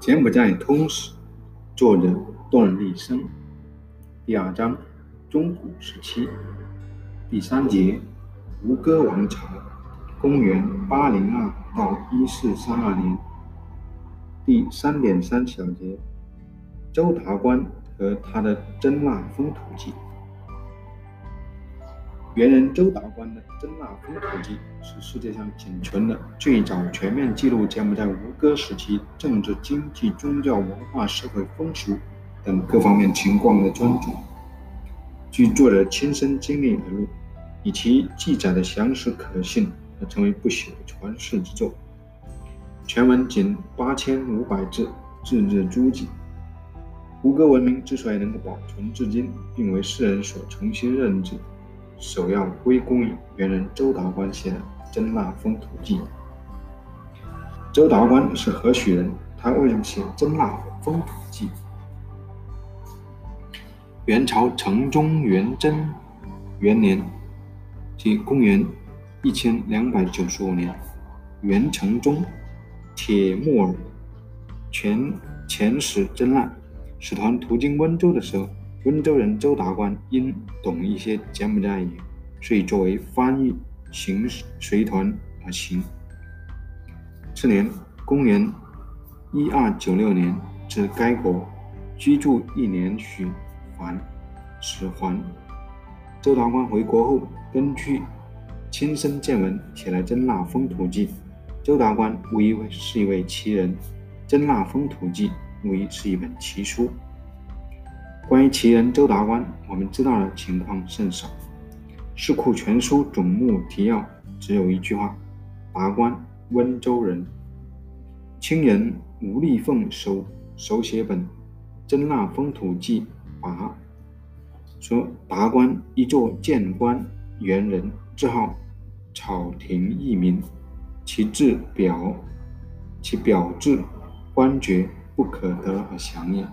柬埔寨通史，作者段立生，第二章中古时期，第三节吴哥王朝，公元八零二到一四三二年，第三点三小节周达观和他的真腊风土记。元人周达观的《真腊风土记》是世界上仅存的最早全面记录柬埔寨吴哥时期政治、经济、宗教、文化、社会风俗等各方面情况的专著。据作者亲身经历而录，以其记载的详实可信，而成为不朽的传世之作。全文仅八千五百字，字字珠玑。吴哥文明之所以能够保存至今，并为世人所重新认知。首要归功于元人周达观写的《真腊风土记》。周达观是何许人？他为什么写《真腊风土记》？元朝成宗元贞元年，即公元一千两百九十五年，元成宗铁木耳遣遣使真腊，使团途经温州的时候。温州人周达观因懂一些柬埔寨语，所以作为翻译行随团而行。次年，公元一二九六年，至该国居住一年许还，始还。周达观回国后，根据亲身见闻写了《真腊风土记》。周达观无疑是一位奇人，《真腊风土记》无疑是一本奇书。关于其人周达观，我们知道的情况甚少。《四库全书总目提要》只有一句话：“达观，温州人。”清人吴立凤手手写本《真腊风土记》跋说：“达观一作谏官，元人，自号草亭义民，其志表，其表志官爵不可得而详也。”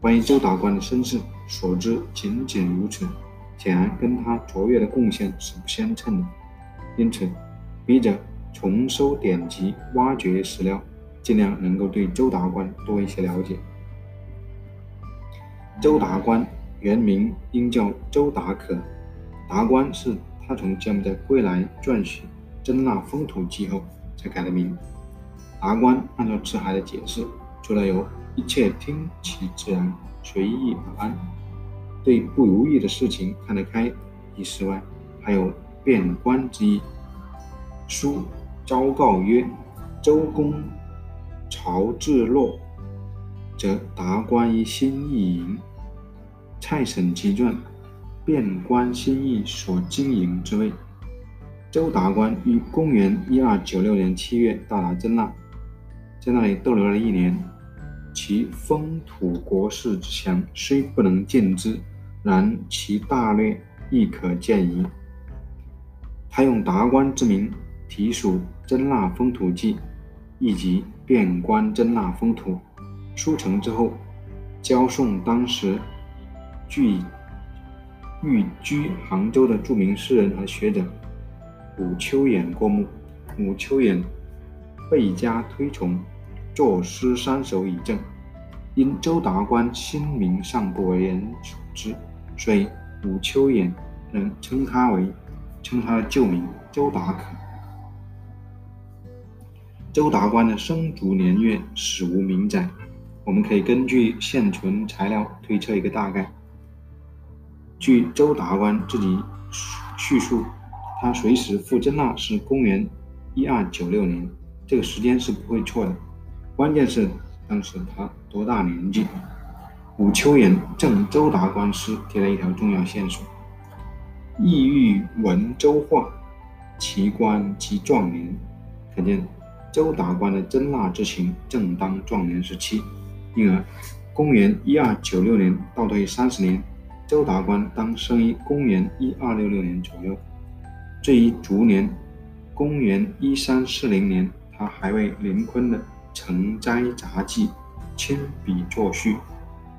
关于周达观的身世，所知仅仅如此，显然跟他卓越的贡献是不相称的。因此，笔者重收典籍，挖掘史料，尽量能够对周达观多一些了解。周达观原名应叫周达可，达观是他从柬埔寨归来撰写《真腊风土记》后才改的名。达观按照赤海的解释，除了有一切听其自然，随意而安。对不如意的事情看得开意思外，还有变官之意。书昭告曰：“周公朝至落，则达官于心意营。”蔡审其传，变官心意所经营之位。周达观于公元一二九六年七月到达真腊，在那里逗留了一年。其风土国势之强，虽不能尽之，然其大略亦可见矣。他用达官之名题署《真腊风土记》，以及遍观真腊风土。书成之后，交送当时居寓居杭州的著名诗人和学者武秋衍过目。武秋衍倍加推崇。作诗三首以证，因周达观新名尚不为人所知，所以武秋衍仍称他为称他的旧名周达可。周达观的生卒年月史无明载，我们可以根据现存材料推测一个大概。据周达观自己叙述，他随时赴真腊是公元一二九六年，这个时间是不会错的。关键是当时他多大年纪？武秋衍正周达观诗提了一条重要线索：意欲闻周话，其观其壮年。可见周达观的真腊之情正当壮年时期。因而，公元一二九六年倒退三十年，周达观当生于公元一二六六年左右。这一卒年，公元一三四零年，他还为林坤的。《成斋杂记》亲笔作序，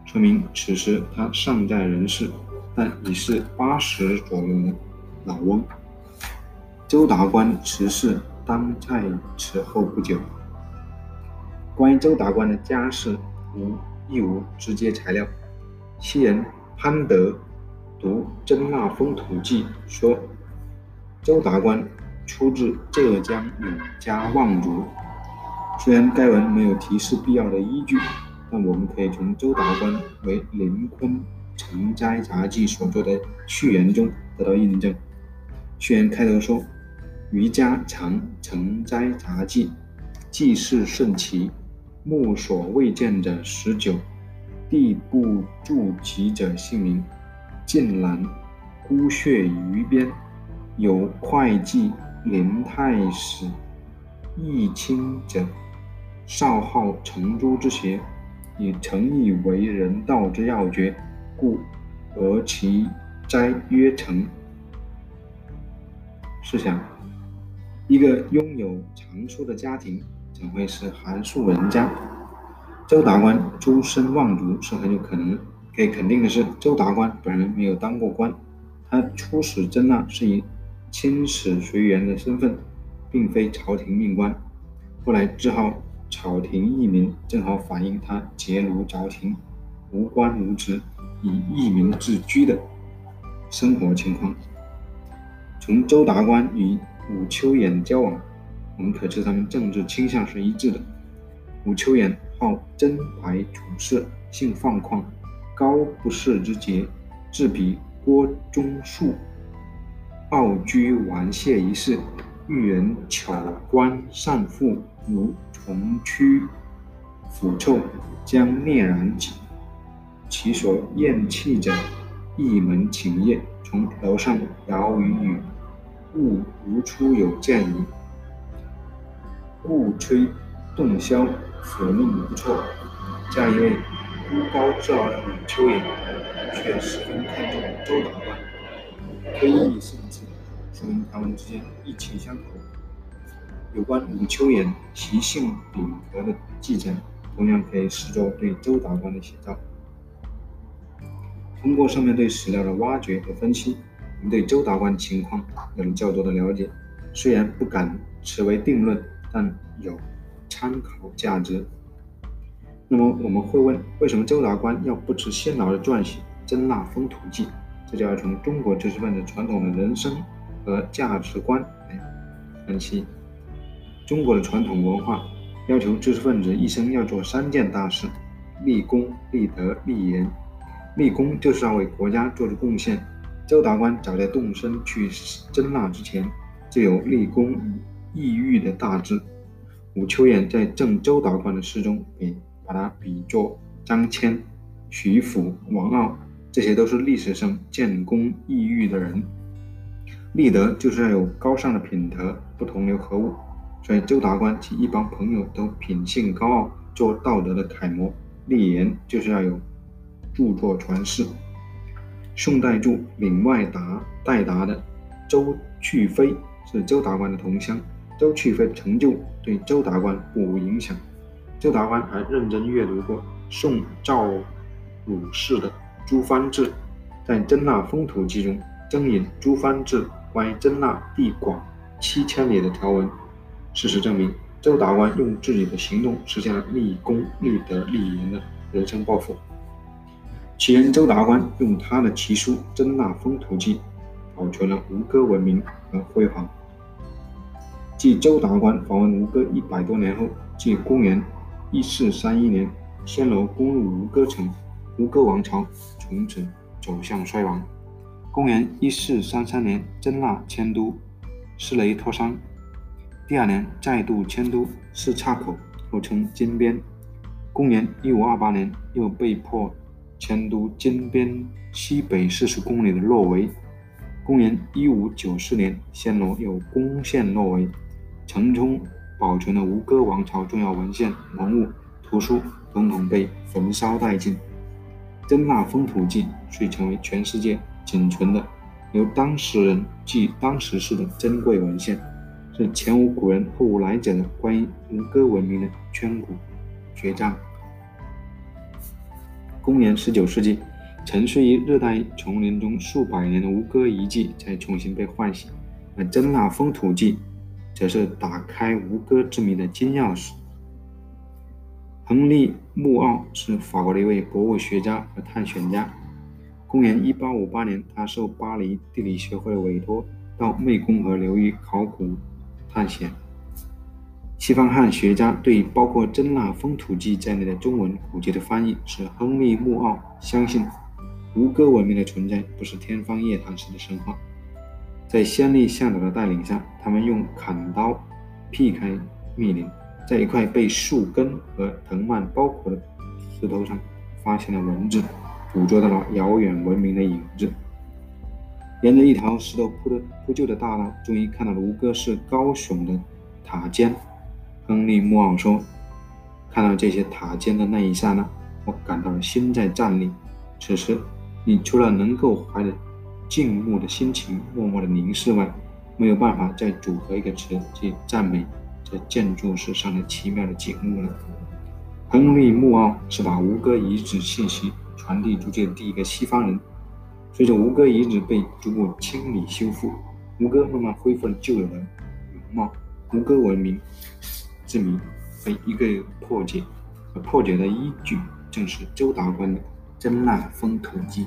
说明此时他尚在人世，但已是八十左右的老翁。周达观辞世，当在此后不久。关于周达观的家世，无亦无直接材料。昔人潘德读《真腊封土记》说，周达观出自浙江永嘉望族。虽然该文没有提示必要的依据，但我们可以从周达观为林坤《成斋杂记》所做的序言中得到印证。序言开头说：“余家藏《成斋杂记》，记事顺其，目所未见者十九。”地不住籍者姓名：晋兰，孤穴于边，有会稽林太史义清者，少好成朱之邪，以诚意为人道之要诀，故而其斋曰成。试想，一个拥有藏书的家庭，怎会是寒素人家？周达观出身望族是很有可能。可以肯定的是，周达观本人没有当过官，他出使真腊是以亲使随员的身份，并非朝廷命官。后来自号朝廷义民，正好反映他结庐朝廷、无官无职、以义民自居的生活情况。从周达观与武秋衍交往，我们可知他们政治倾向是一致的。武秋衍。好真怀处事，性放旷，高不世之节，自比郭忠树，傲居玩谢一世，遇人巧观善赋，如重驱腐臭，将烈然己，其所厌弃者，一门请业，从楼上摇于语，物如出有见矣。故吹洞箫。所命不错，这样一位孤高自傲的秋衍，却十分看重周达观，非议甚至，说明他们之间意气相投。有关武秋岩习性秉和的记载，同样可以视作对周达观的写照。通过上面对史料的挖掘和分析，我们对周达观情况有了较多的了解。虽然不敢此为定论，但有。参考价值。那么我们会问，为什么周达观要不辞辛劳的撰写《真腊封土记》？这就要从中国知识分子传统的人生和价值观来分析。中国的传统文化要求知识分子一生要做三件大事：立功、立德、立言。立功就是要为国家做出贡献。周达观早在动身去真腊之前，就有立功抑郁的大志。武秋衍在赠周达观的诗中，给把他比作张骞、徐福、王傲，这些都是历史上建功抑郁的人。立德就是要有高尚的品德，不同流合污。所以周达观及一帮朋友都品性高傲，做道德的楷模。立言就是要有著作传世。宋代著岭外达代达的周去飞是周达观的同乡。周去飞的成就对周达观不无影响。周达观还认真阅读过宋赵鲁氏的《诸藩志》，在《真腊封土记》中征引《诸藩志》关于真腊地广七千里的条文。事实证明，周达观用自己的行动实现了立功、立德、立言的人生抱负。其人周达观用他的奇书《真腊封土记》，保存了吴哥文明和辉煌。继周达观访问吴哥一百多年后，即公元一四三一年，暹罗攻入吴哥城，吴哥王朝从此走向衰亡。公元一四三三年，真腊迁都施雷托山，第二年再度迁都四岔口，又称金边。公元一五二八年，又被迫迁都金边西北四十公里的洛维。公元一五九四年，暹罗又攻陷洛维。城中保存的吴哥王朝重要文献、文物、图书，统统被焚烧殆尽。《真腊封土记》遂成为全世界仅存的由当事人记当时事的珍贵文献，是前无古人后无来者的关于吴哥文明的千古绝章。公元十九世纪，沉睡于热带丛林中数百年的吴哥遗迹才重新被唤醒，而《真腊封土记》。则是打开吴哥之谜的金钥匙。亨利·穆奥是法国的一位博物学家和探险家。公元1858年，他受巴黎地理学会委托，到湄公河流域考古探险。西方汉学家对包括《真腊风土记》在内的中文古籍的翻译，是亨利·穆奥相信吴哥文明的存在不是天方夜谭式的神话。在先例向导的带领下，他们用砍刀劈开密林，在一块被树根和藤蔓包裹的石头上发现了文字。捕捉到了遥远文明的影子。沿着一条石头铺的铺就的大道，终于看到了吴哥是高耸的塔尖。亨利·穆奥说：“看到这些塔尖的那一刹那，我感到了心在颤栗。此时，你除了能够怀着敬慕的心情默默的凝视外，没有办法再组合一个词去赞美这建筑史上的奇妙的景物了。”亨利·穆奥是把吴哥遗址信息。传递出去的第一个西方人。随着吴哥遗址被逐步清理修复，吴哥慢慢恢复了旧有的容貌。吴哥文明之谜被一个破解，而破解的依据正是周达官的《真腊风土记》。